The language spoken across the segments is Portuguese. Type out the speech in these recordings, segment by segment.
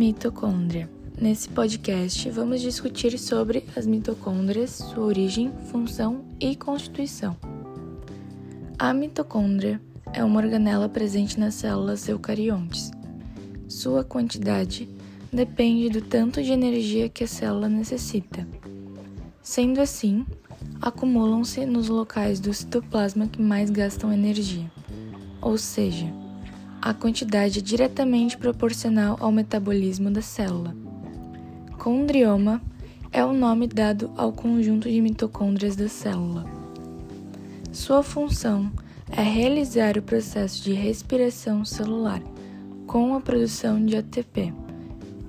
mitocôndria. Nesse podcast, vamos discutir sobre as mitocôndrias, sua origem, função e constituição. A mitocôndria é uma organela presente nas células eucariontes. Sua quantidade depende do tanto de energia que a célula necessita. Sendo assim, acumulam-se nos locais do citoplasma que mais gastam energia, ou seja, a quantidade é diretamente proporcional ao metabolismo da célula. Condrioma é o nome dado ao conjunto de mitocôndrias da célula. Sua função é realizar o processo de respiração celular com a produção de ATP.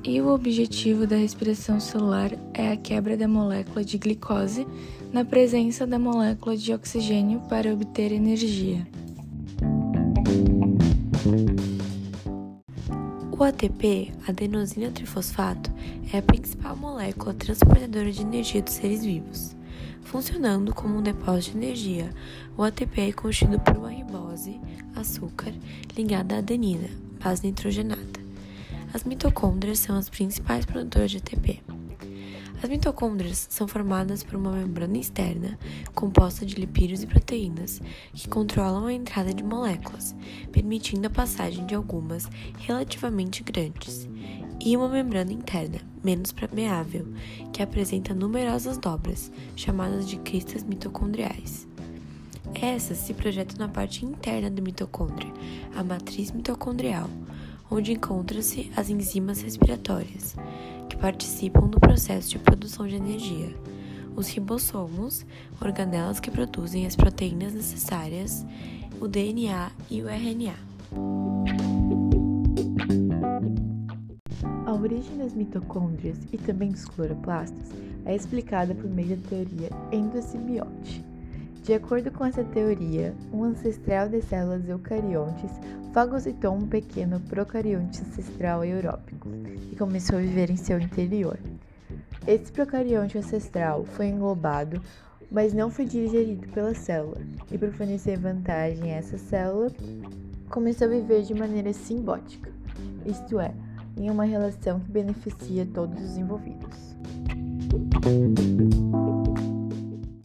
E o objetivo da respiração celular é a quebra da molécula de glicose na presença da molécula de oxigênio para obter energia. O ATP, adenosina trifosfato, é a principal molécula transportadora de energia dos seres vivos. Funcionando como um depósito de energia, o ATP é constituído por uma ribose, açúcar, ligada à adenina, base nitrogenada. As mitocôndrias são as principais produtoras de ATP. As mitocôndrias são formadas por uma membrana externa composta de lipídios e proteínas que controlam a entrada de moléculas, permitindo a passagem de algumas relativamente grandes, e uma membrana interna, menos permeável, que apresenta numerosas dobras, chamadas de cristas mitocondriais. Essas se projetam na parte interna da mitocôndria, a matriz mitocondrial, onde encontram-se as enzimas respiratórias, que participam do processo de produção de energia. Os ribossomos, organelas que produzem as proteínas necessárias, o DNA e o RNA. A origem das mitocôndrias e também dos cloroplastos é explicada por meio da teoria endossimbiótica. De acordo com essa teoria, um ancestral das células eucariontes fagocitou um pequeno procarionte ancestral európico e começou a viver em seu interior. Esse procarionte ancestral foi englobado, mas não foi digerido pela célula, e por fornecer vantagem a essa célula, começou a viver de maneira simbótica, isto é, em uma relação que beneficia todos os envolvidos.